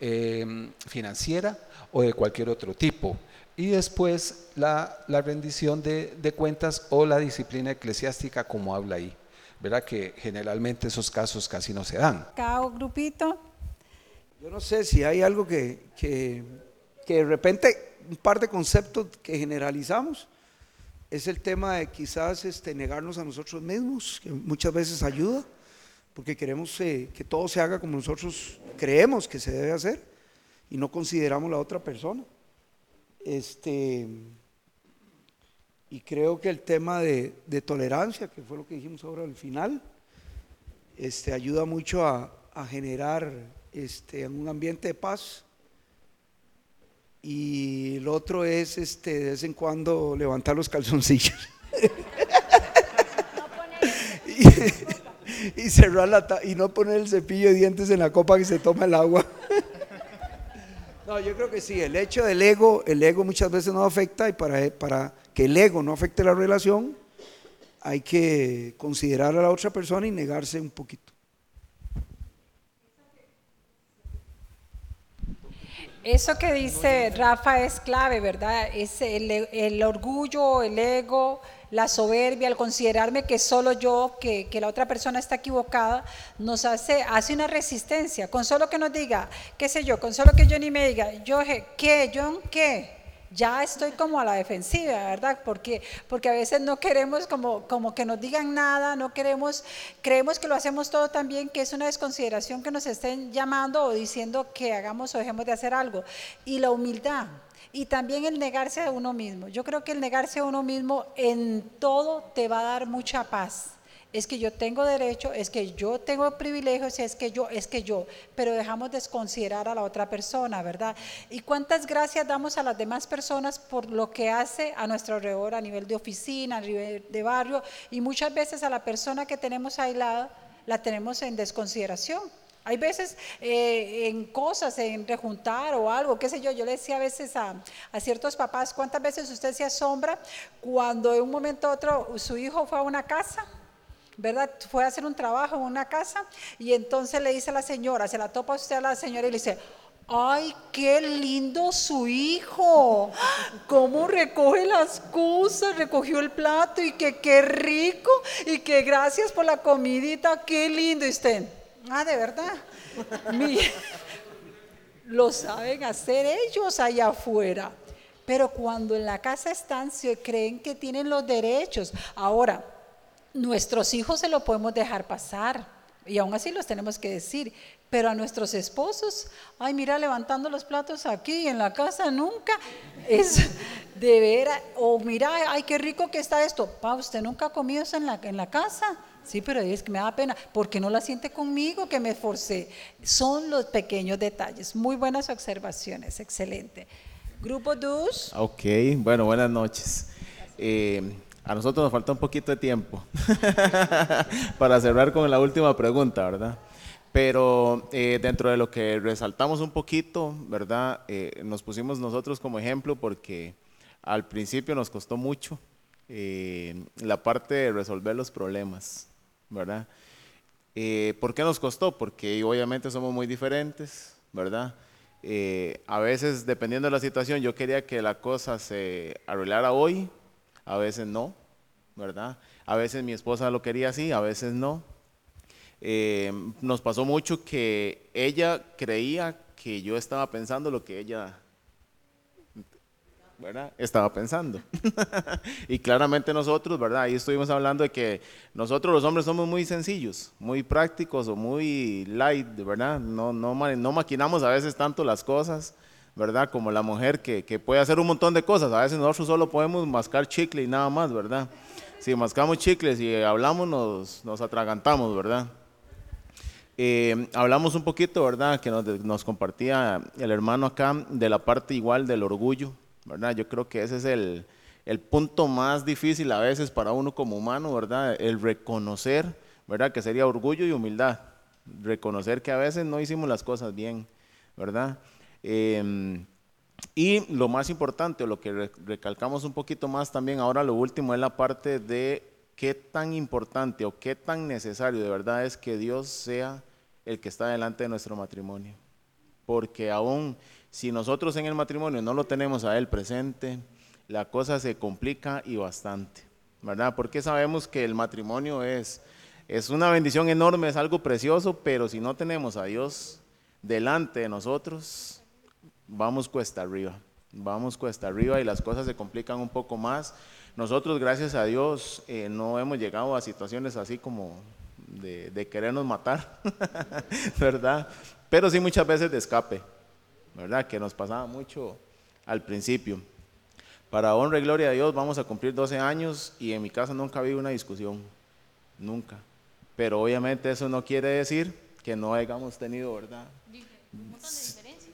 eh, financiera o de cualquier otro tipo. Y después la, rendición de, de, cuentas o la disciplina eclesiástica como habla ahí. ¿Verdad? Que generalmente esos casos casi no se dan.
Cada grupito.
Yo no sé si hay algo que, que, que de repente, un par de conceptos que generalizamos, es el tema de quizás este, negarnos a nosotros mismos, que muchas veces ayuda, porque queremos eh, que todo se haga como nosotros creemos que se debe hacer y no consideramos la otra persona. Este, y creo que el tema de, tolerancia, que fue lo que dijimos ahora al final, este, ayuda mucho a, generar este, un ambiente de paz. Y el otro es este, de vez en cuando levantar los calzoncillos. y, cerrar la y no poner el cepillo de dientes en la copa que se toma el agua. No, yo creo que sí, el hecho del ego, el ego muchas veces no afecta y para, para que el ego no afecte la relación, hay que considerar a la otra persona y negarse un poquito.
Eso que dice Rafa es clave, ¿verdad? Es el, el orgullo, el ego, la soberbia, el considerarme que solo yo, que, la otra persona está equivocada, nos hace, hace una resistencia. Con solo que nos diga, qué sé yo, con solo que ni me diga, yo, ¿qué? ¿Yo qué? Ya estoy como a la defensiva, ¿verdad? Porque, porque a veces no queremos como, como que nos digan nada, no queremos, creemos que lo hacemos todo también, que es una desconsideración que nos estén llamando o diciendo que hagamos o dejemos de hacer algo. Y la humildad, y también el negarse a uno mismo. Yo creo que el negarse a uno mismo en todo te va a dar mucha paz. Es que yo tengo derecho, es que yo tengo privilegios, es que yo, es que yo, pero dejamos desconsiderar a la otra persona, ¿verdad? Y cuántas gracias damos a las demás personas por lo que hace a nuestro alrededor a nivel de oficina, a nivel de barrio, y muchas veces a la persona que tenemos aislada la tenemos en desconsideración hay veces eh, en cosas, en rejuntar o algo, qué sé yo, yo le decía a veces a, ciertos papás, ¿cuántas veces usted se asombra cuando en un momento u otro su hijo fue a una casa? ¿Verdad? Fue a hacer un trabajo en una casa y entonces le dice a la señora, se la topa usted a la señora y le dice, ay, qué lindo su hijo, cómo recoge las cosas, recogió el plato y qué rico y que gracias por la comidita, qué lindo y usted. Ah, de verdad. lo saben hacer ellos allá afuera. Pero cuando en la casa están, se creen que tienen los derechos. Ahora, nuestros hijos se lo podemos dejar pasar. Y aún así los tenemos que decir. Pero a nuestros esposos, ay, mira, levantando los platos aquí en la casa nunca. Es de veras. O mira, ay, qué rico que está esto. Pa, usted nunca ha comido eso en la, en la casa. Sí, pero es que me da pena. porque no la siente conmigo que me esforcé? Son los pequeños detalles. Muy buenas observaciones, excelente. Grupo DUS.
Ok, bueno, buenas noches. Eh, a nosotros nos falta un poquito de tiempo para cerrar con la última pregunta, ¿verdad? Pero eh, dentro de lo que resaltamos un poquito, ¿verdad? Eh, nos pusimos nosotros como ejemplo porque al principio nos costó mucho la parte de resolver los problemas. ¿verdad? Eh, ¿Por qué nos costó? Porque obviamente somos muy diferentes, ¿verdad? Eh, a veces, dependiendo de la situación, yo quería que la cosa se arreglara hoy, a veces no, ¿verdad? A veces mi esposa lo quería así, a veces no. Eh, nos pasó mucho que ella creía que yo estaba pensando lo que ella ¿verdad? Estaba pensando. y claramente nosotros, ¿verdad? Ahí estuvimos hablando de que nosotros los hombres somos muy sencillos, muy prácticos o muy light, ¿verdad? No, no, no maquinamos a veces tanto las cosas, ¿verdad? Como la mujer que, que puede hacer un montón de cosas. A veces nosotros solo podemos mascar chicle y nada más, ¿verdad? Si mascamos chicles y hablamos, nos, nos atragantamos, ¿verdad? Eh, hablamos un poquito, ¿verdad? Que nos, nos, compartía el hermano acá de la parte igual del orgullo, ¿verdad? Yo creo que ese es el, el punto más difícil a veces para uno como humano, ¿verdad? El reconocer, ¿verdad? Que sería orgullo y humildad. Reconocer que a veces no hicimos las cosas bien, ¿verdad? Em, y lo más importante, o lo que recalcamos un poquito más también, ahora lo último es la parte de qué tan importante o qué tan necesario de verdad es que Dios sea el que está delante de nuestro matrimonio. Porque aún si nosotros en el matrimonio no lo tenemos a Él presente, la cosa se complica y bastante, ¿verdad? Porque sabemos que el matrimonio es, es una bendición enorme, es algo precioso, pero si no tenemos a Dios delante de nosotros, vamos cuesta arriba, vamos cuesta arriba y las cosas se complican un poco más. Nosotros, gracias a Dios, eh, no hemos llegado a situaciones así como de, de querernos matar, ¿verdad? Pero sí muchas veces de escape, ¿verdad? Que nos pasaba mucho al principio. Para honra y gloria a Dios vamos a cumplir 12 años y en mi casa nunca ha habido una discusión, nunca. Pero obviamente eso no quiere decir que no hayamos tenido, ¿verdad?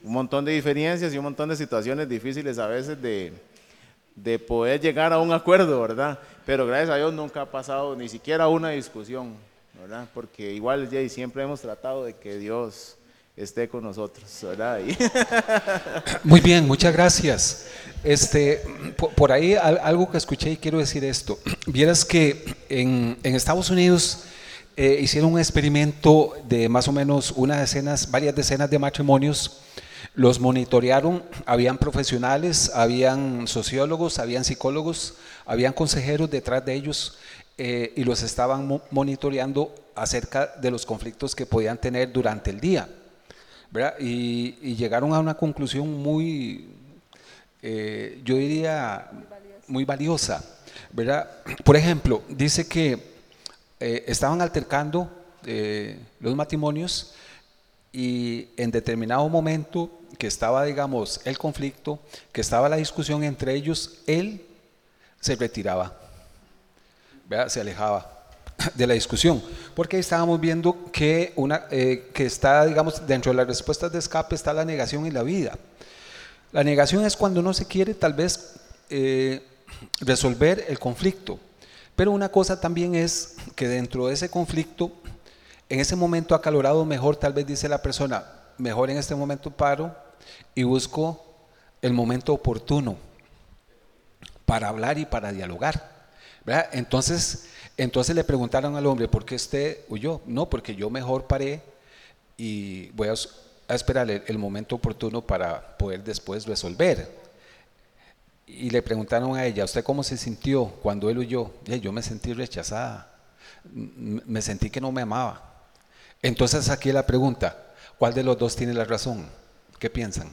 Un montón de diferencias y un montón de situaciones difíciles a veces de, de poder llegar a un acuerdo, ¿verdad? Pero gracias a Dios nunca ha pasado ni siquiera una discusión, ¿verdad? Porque igual Jay, siempre hemos tratado de que Dios esté con nosotros, ¿verdad? Y
Muy bien, muchas gracias. Este, po- por, ahí al- algo que escuché y quiero decir esto. Vieras que en, en Estados Unidos eh, hicieron un experimento de más o menos una decenas, varias decenas de matrimonios. Los monitorearon, habían profesionales, habían sociólogos, habían psicólogos, habían consejeros detrás de ellos eh, y los estaban mo- monitoreando acerca de los conflictos que podían tener durante el día. Y, y llegaron a una conclusión muy, eh, yo diría, muy valiosa. ¿verdad? Por ejemplo, dice que eh, estaban altercando los matrimonios y en determinado momento que estaba, digamos, el conflicto, que estaba la discusión entre ellos, él se retiraba, ¿verdad? se alejaba de la discusión, porque estábamos viendo que, una, eh, que está, digamos, dentro de las respuestas de escape está la negación y la vida. La negación es cuando no se quiere tal vez eh, resolver el conflicto, pero una cosa también es que dentro de ese conflicto, en ese momento acalorado, mejor tal vez dice la persona, mejor en este momento paro y busco el momento oportuno para hablar y para dialogar. Entonces, entonces le preguntaron al hombre, ¿por qué usted huyó? No, porque yo mejor paré y voy a, esperar el, momento oportuno para poder después resolver. Y le preguntaron a ella, ¿usted cómo se sintió cuando él huyó? "Eh, Yo me sentí rechazada, me sentí que no me amaba. Entonces aquí la pregunta, ¿cuál de los dos tiene la razón? ¿Qué piensan?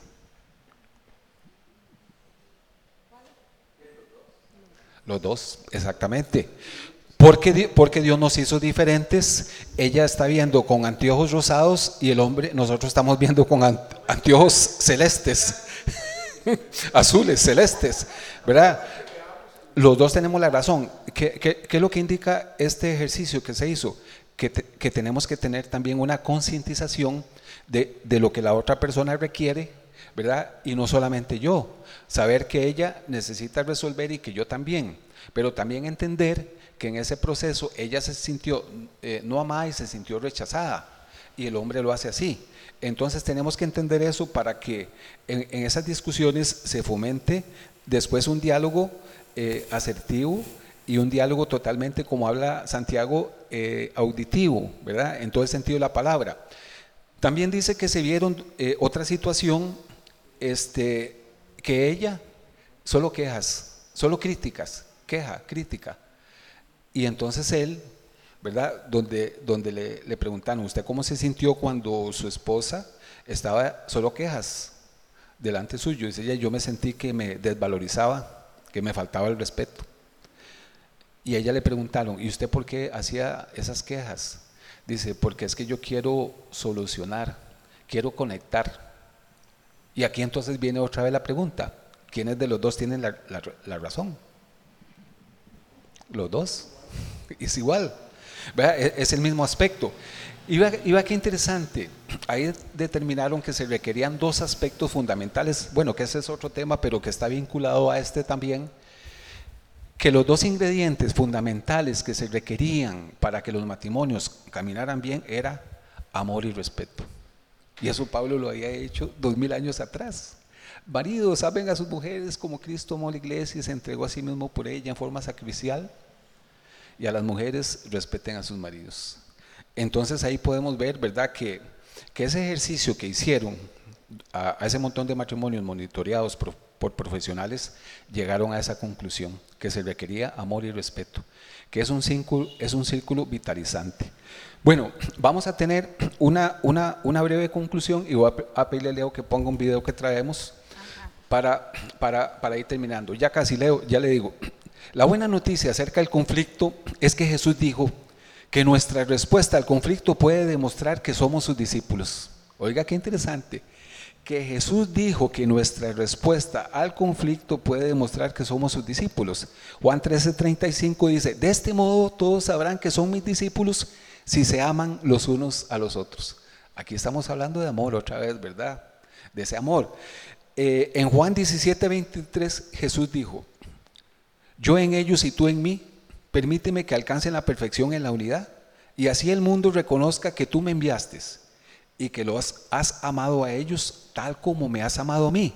Los dos, exactamente. Porque, porque Dios nos hizo diferentes. Ella está viendo con anteojos rosados y el hombre, nosotros estamos viendo con an- anteojos celestes, azules, celestes, ¿verdad? Los dos tenemos la razón. ¿Qué, qué- qué es lo que indica este ejercicio que se hizo? Que, te- que tenemos que tener también una concientización de, de lo que la otra persona requiere, ¿verdad? Y no solamente yo. Saber que ella necesita resolver y que yo también. Pero también entender que en ese proceso ella se sintió eh, no amada y se sintió rechazada. Y el hombre lo hace así. Entonces tenemos que entender eso para que en, esas discusiones se fomente después un diálogo eh, asertivo y un diálogo totalmente, como habla Santiago, eh, auditivo, ¿verdad? En todo el sentido de la palabra. También dice que se vieron eh, otra situación, este, que ella, solo quejas, solo críticas, queja, crítica. Y entonces él, ¿verdad? Donde, donde le, preguntaron, ¿usted cómo se sintió cuando su esposa estaba solo quejas delante suyo? Dice ella, yo me sentí que me desvalorizaba, que me faltaba el respeto. Y ella le preguntaron, ¿y usted por qué hacía esas quejas? Dice, porque es que yo quiero solucionar, quiero conectar. Y aquí entonces viene otra vez la pregunta, ¿quiénes de los dos tienen la, razón? Los dos. Es igual. ¿verdad? Es, el mismo aspecto. Y vea qué interesante. Ahí determinaron que se requerían dos aspectos fundamentales. Bueno, que ese es otro tema, pero que está vinculado a este también. Que los dos ingredientes fundamentales que se requerían para que los matrimonios caminaran bien era amor y respeto. Y eso Pablo lo había hecho dos mil años atrás. Maridos, amen a sus mujeres como Cristo amó la iglesia y se entregó a sí mismo por ella en forma sacrificial. y a las mujeres respeten a sus maridos. Entonces ahí podemos ver, ¿verdad?, que, que ese ejercicio que hicieron a, ese montón de matrimonios monitoreados por profesionales, llegaron a esa conclusión, que se requería amor y respeto, que es un círculo, es un círculo vitalizante. Bueno, vamos a tener una, una, una breve conclusión y voy a, pedirle a Leo que ponga un video que traemos para, para, para ir terminando. Ya casi Leo, ya le digo, la buena noticia acerca del conflicto es que Jesús dijo que nuestra respuesta al conflicto puede demostrar que somos sus discípulos. Oiga, qué interesante. Que Jesús dijo que nuestra respuesta al conflicto puede demostrar que somos sus discípulos. Juan 13:35 dice, de este modo todos sabrán que son mis discípulos si se aman los unos a los otros. Aquí estamos hablando de amor otra vez, ¿verdad? De ese amor. Eh, en Juan 17:23 Jesús dijo, yo en ellos y tú en mí, permíteme que alcancen la perfección en la unidad, y así el mundo reconozca que tú me enviaste y que los has amado a ellos tal como me has amado a mí.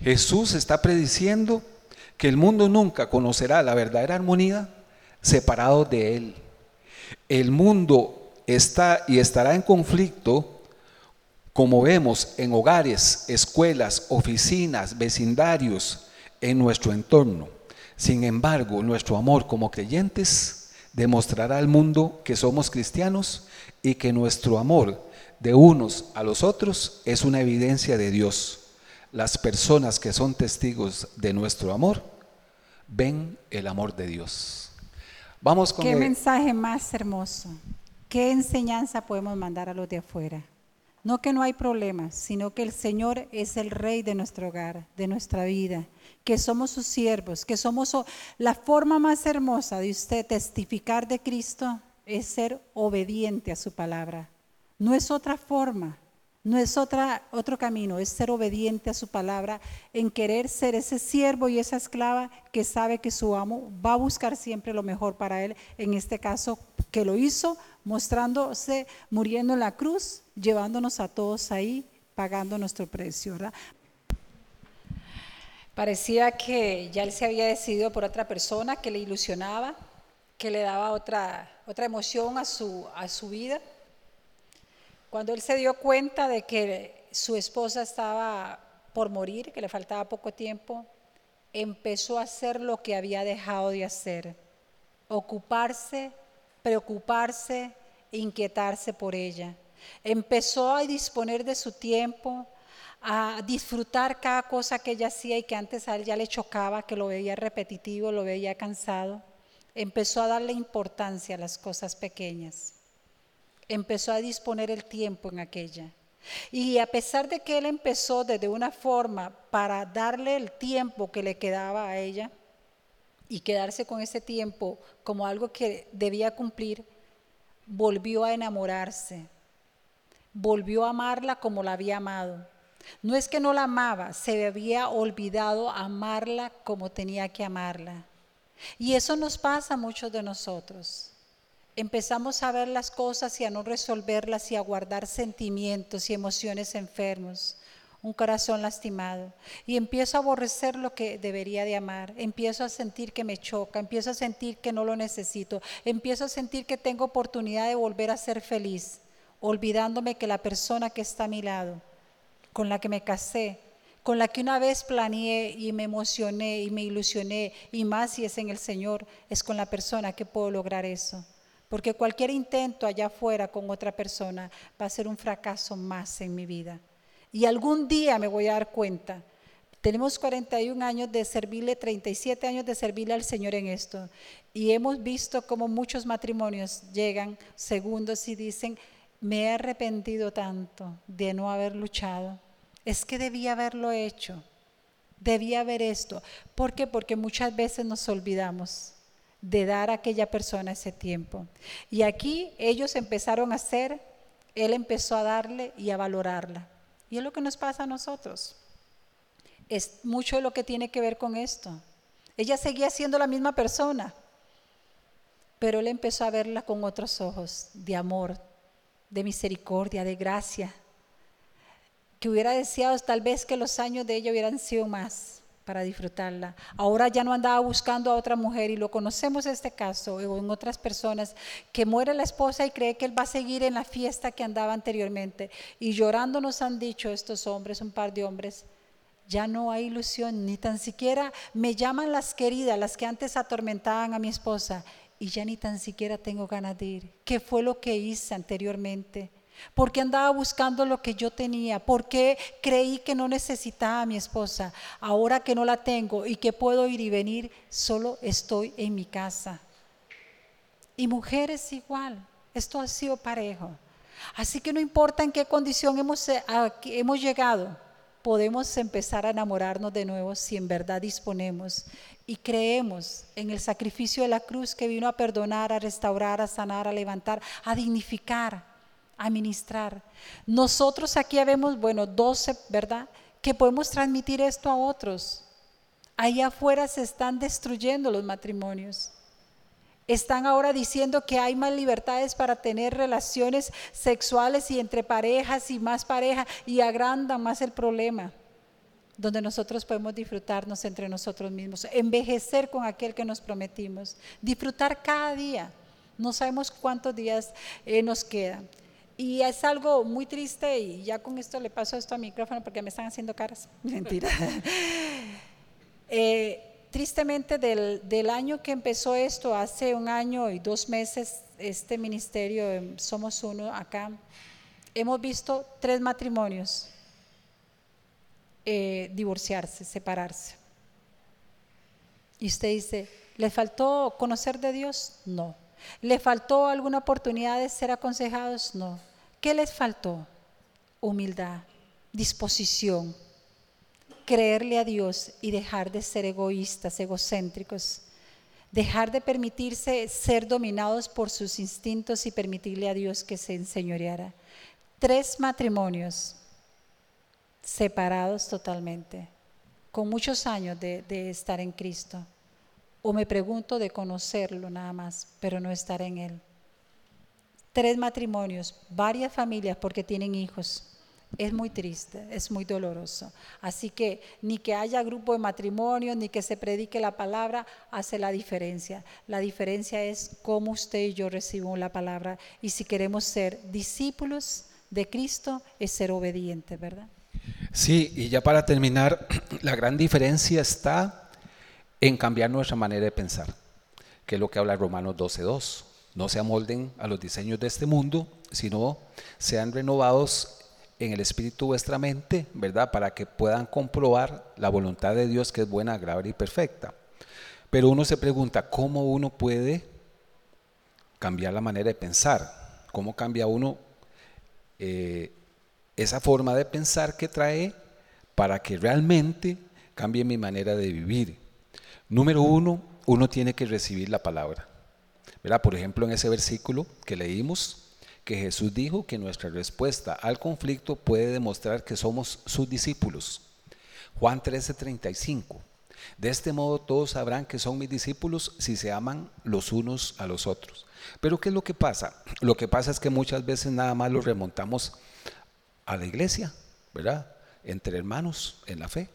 Jesús está prediciendo que el mundo nunca conocerá la verdadera armonía separado de Él. El mundo está y estará en conflicto, como vemos en hogares, escuelas, oficinas, vecindarios, en nuestro entorno. Sin embargo, nuestro amor como creyentes demostrará al mundo que somos cristianos y que nuestro amor de unos a los otros es una evidencia de Dios. Las personas que son testigos de nuestro amor ven el amor de Dios. Vamos con
Qué mensaje más hermoso. Qué enseñanza podemos mandar a los de afuera. No que no hay problemas, sino que el Señor es el rey de nuestro hogar, de nuestra vida, que somos sus siervos, que somos la forma más hermosa de usted testificar de Cristo es ser obediente a su palabra. No es otra forma, no es otra, otro camino, es ser obediente a su palabra, en querer ser ese siervo y esa esclava que sabe que su amo va a buscar siempre lo mejor para él, en este caso que lo hizo mostrándose, muriendo en la cruz, llevándonos a todos ahí, pagando nuestro precio. Parecía que ya él se había decidido por otra persona que le ilusionaba, que le daba otra, otra emoción a su, a su vida. Cuando él se dio cuenta de que su esposa estaba por morir, que le faltaba poco tiempo, empezó a hacer lo que había dejado de hacer, ocuparse, preocuparse, inquietarse por ella. Empezó a disponer de su tiempo, a disfrutar cada cosa que ella hacía y que antes a él ya le chocaba, que lo veía repetitivo, lo veía cansado. Empezó a darle importancia a las cosas pequeñas. Empezó a disponer el tiempo en aquella. Y a pesar de que él empezó desde una forma para darle el tiempo que le quedaba a ella y quedarse con ese tiempo como algo que debía cumplir, volvió a enamorarse, volvió a amarla como la había amado no es que no la amaba, se había olvidado amarla como tenía que amarla. Y eso nos pasa a muchos de nosotros. Empezamos a ver las cosas y a no resolverlas y a guardar sentimientos y emociones enfermos, un corazón lastimado. Y empiezo a aborrecer lo que debería de amar. Empiezo a sentir que me choca, empiezo a sentir que no lo necesito, empiezo a sentir que tengo oportunidad de volver a ser feliz, olvidándome que la persona que está a mi lado con la que me casé, con la que una vez planeé y me emocioné y me ilusioné, y más si es en el Señor, es con la persona que puedo lograr eso. Porque cualquier intento allá afuera con otra persona va a ser un fracaso más en mi vida. Y algún día me voy a dar cuenta. Tenemos 41 años de servirle, 37 años de servirle al Señor en esto. Y hemos visto cómo muchos matrimonios llegan segundos y dicen, me he arrepentido tanto de no haber luchado es que debía haberlo hecho, debía haber esto. ¿Por qué? Porque muchas veces nos olvidamos de dar a aquella persona ese tiempo. Y aquí ellos empezaron a hacer, él empezó a darle y a valorarla. Y es lo que nos pasa a nosotros. Es mucho lo que tiene que ver con esto. Ella seguía siendo la misma persona, pero él empezó a verla con otros ojos, de amor, de misericordia, de gracia, que hubiera deseado tal vez que los años de ella hubieran sido más, para disfrutarla. Ahora ya no andaba buscando a otra mujer y lo conocemos este caso o en otras personas que muere la esposa y cree que él va a seguir en la fiesta que andaba anteriormente. Y llorando nos han dicho estos hombres, un par de hombres, ya no hay ilusión, ni tan siquiera me llaman las queridas, las que antes atormentaban a mi esposa, y ya ni tan siquiera tengo ganas de ir. ¿Qué fue lo que hice anteriormente? ¿Por qué andaba buscando lo que yo tenía? ¿Por qué creí que no necesitaba a mi esposa? Ahora que no la tengo y que puedo ir y venir, solo estoy en mi casa. Y mujeres igual, esto ha sido parejo. Así que no importa en qué condición hemos, eh, hemos llegado, podemos empezar a enamorarnos de nuevo si en verdad disponemos y creemos en el sacrificio de la cruz que vino a perdonar, a restaurar, a sanar, a levantar, a dignificar, a ministrar. Nosotros aquí vemos, bueno, 12, ¿verdad? Que podemos transmitir esto a otros. Allá afuera se están destruyendo los matrimonios. Están ahora diciendo que hay más libertades para tener relaciones sexuales y entre parejas y más parejas y agrandan más el problema, donde nosotros podemos disfrutarnos entre nosotros mismos, envejecer con aquel que nos prometimos, disfrutar cada día. No sabemos cuántos días eh, nos quedan. Y es algo muy triste y ya con esto le paso esto al micrófono porque me están haciendo caras. Mentira. eh, tristemente del, año que empezó esto, hace un año y dos meses, este ministerio, em, Somos Uno acá, hemos visto tres matrimonios eh, divorciarse, separarse. Y usted dice, ¿le faltó conocer de Dios? No. ¿Le faltó alguna oportunidad de ser aconsejados? No. ¿Qué les faltó? Humildad, disposición, creerle a Dios y dejar de ser egoístas, egocéntricos, dejar de permitirse ser dominados por sus instintos y permitirle a Dios que se enseñoreara. Tres matrimonios separados totalmente, con muchos años de, estar en Cristo. O me pregunto de conocerlo nada más, pero no estar en Él. Tres matrimonios, varias familias porque tienen hijos es muy triste, es muy doloroso. Así que ni que haya grupo de matrimonio, ni que se predique la palabra, hace la diferencia. La diferencia es cómo usted y yo recibimos la palabra. Y si queremos ser discípulos de Cristo, es ser obedientes, ¿verdad?
Sí, y ya para terminar, la gran diferencia está en cambiar nuestra manera de pensar, que es lo que habla Romanos 12.2. No se amolden a los diseños de este mundo, sino sean renovados en el espíritu vuestra mente, ¿verdad? Para que puedan comprobar la voluntad de Dios que es buena, agradable y perfecta. Pero uno se pregunta, ¿cómo uno puede cambiar la manera de pensar? ¿Cómo cambia uno eh, esa forma de pensar que trae para que realmente cambie mi manera de vivir? Número uno, uno tiene que recibir la palabra. ¿verdad? Por ejemplo, en ese versículo que leímos, que Jesús dijo que nuestra respuesta al conflicto puede demostrar que somos sus discípulos. Juan 13:35. De este modo todos sabrán que son mis discípulos si se aman los unos a los otros. Pero ¿qué es lo que pasa? Lo que pasa es que muchas veces nada más los remontamos a la iglesia, ¿verdad? Entre hermanos en la fe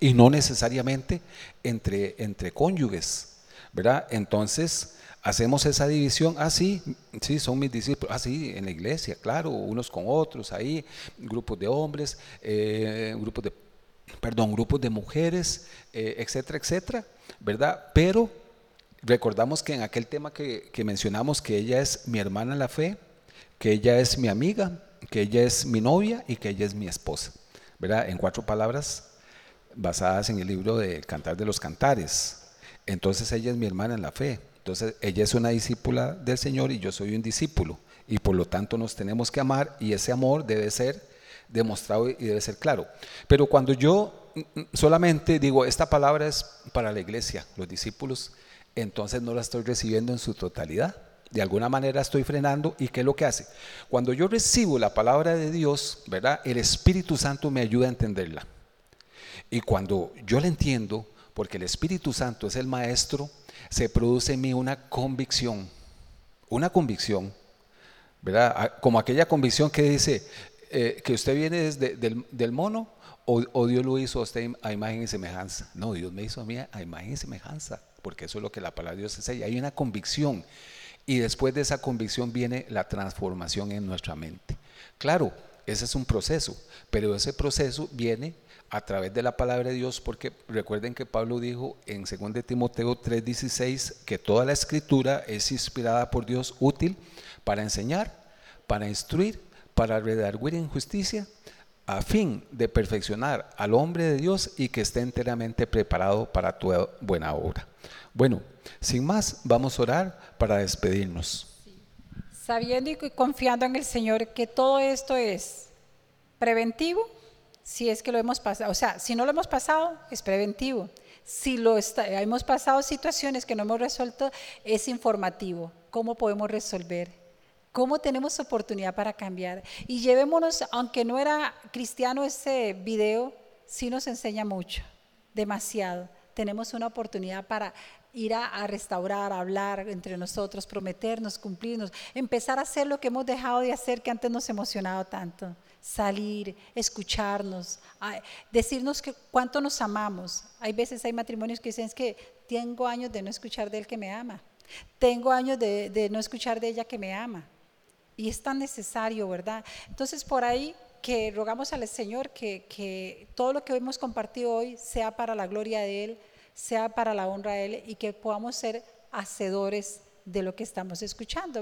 y no necesariamente entre, entre cónyuges, ¿verdad? Entonces, hacemos esa división, ah, sí, son mis discípulos, ah, sí, en la iglesia, claro, unos con otros, ahí, grupos de hombres, eh, grupos de, perdón, grupos de mujeres, eh, etcétera, etcétera, ¿verdad? Pero recordamos que en aquel tema que, que mencionamos, que ella es mi hermana en la fe, que ella es mi amiga, que ella es mi novia y que ella es mi esposa, ¿verdad? En cuatro palabras basadas en el libro de Cantar de los Cantares. Entonces ella es mi hermana en la fe, entonces, ella es una discípula del Señor y yo soy un discípulo. Y por lo tanto nos tenemos que amar y ese amor debe ser demostrado y debe ser claro. Pero cuando yo mm, mm, solamente digo, esta palabra es para la iglesia, los discípulos, entonces no la estoy recibiendo en su totalidad. De alguna manera estoy frenando y ¿qué es lo que hace? Cuando yo recibo la palabra de Dios, ¿verdad? El Espíritu Santo me ayuda a entenderla. Y cuando yo la entiendo, porque el Espíritu Santo es el maestro, se produce en mí una convicción, una convicción, ¿verdad? Ah, como aquella convicción que dice, eh, que usted viene desde del, mono o, o Dios lo hizo a usted a imagen y semejanza. No, Dios me hizo a mí a imagen y semejanza, porque eso es lo que la palabra de Dios enseña. Hay una convicción y después de esa convicción viene la transformación en nuestra mente. Claro, ese es un proceso, pero ese proceso viene a través de la palabra de Dios, porque recuerden que Pablo dijo en 2 Timoteo 3:16 que toda la escritura es inspirada por Dios útil para enseñar, para instruir, para redarguir en justicia, a fin de perfeccionar al hombre de Dios y que esté enteramente preparado para toda buena obra. Bueno, sin más, vamos a orar para despedirnos.
Sabiendo y confiando en el Señor que todo esto es preventivo, si es que lo hemos pasado, o sea, si no lo hemos pasado, es preventivo. Si lo hemos pasado situaciones que no hemos resuelto, es informativo. ¿Cómo podemos resolver? ¿Cómo tenemos oportunidad para cambiar? Y llevémonos, aunque no era cristiano ese video, sí nos enseña mucho, demasiado. Tenemos una oportunidad para ir a, restaurar, a hablar entre nosotros, prometernos, cumplirnos, empezar a hacer lo que hemos dejado de hacer que antes nos emocionaba tanto. Salir, escucharnos, decirnos que cuánto nos amamos. Hay veces hay matrimonios que dicen es que tengo años de no escuchar de él que me ama. Tengo años de, de no escuchar de ella que me ama. Y es tan necesario, ¿verdad? Entonces, por ahí que rogamos al Señor que, que todo lo que hemos compartido hoy sea para la gloria de Él, sea para la honra de Él y que podamos ser hacedores de lo que estamos escuchando.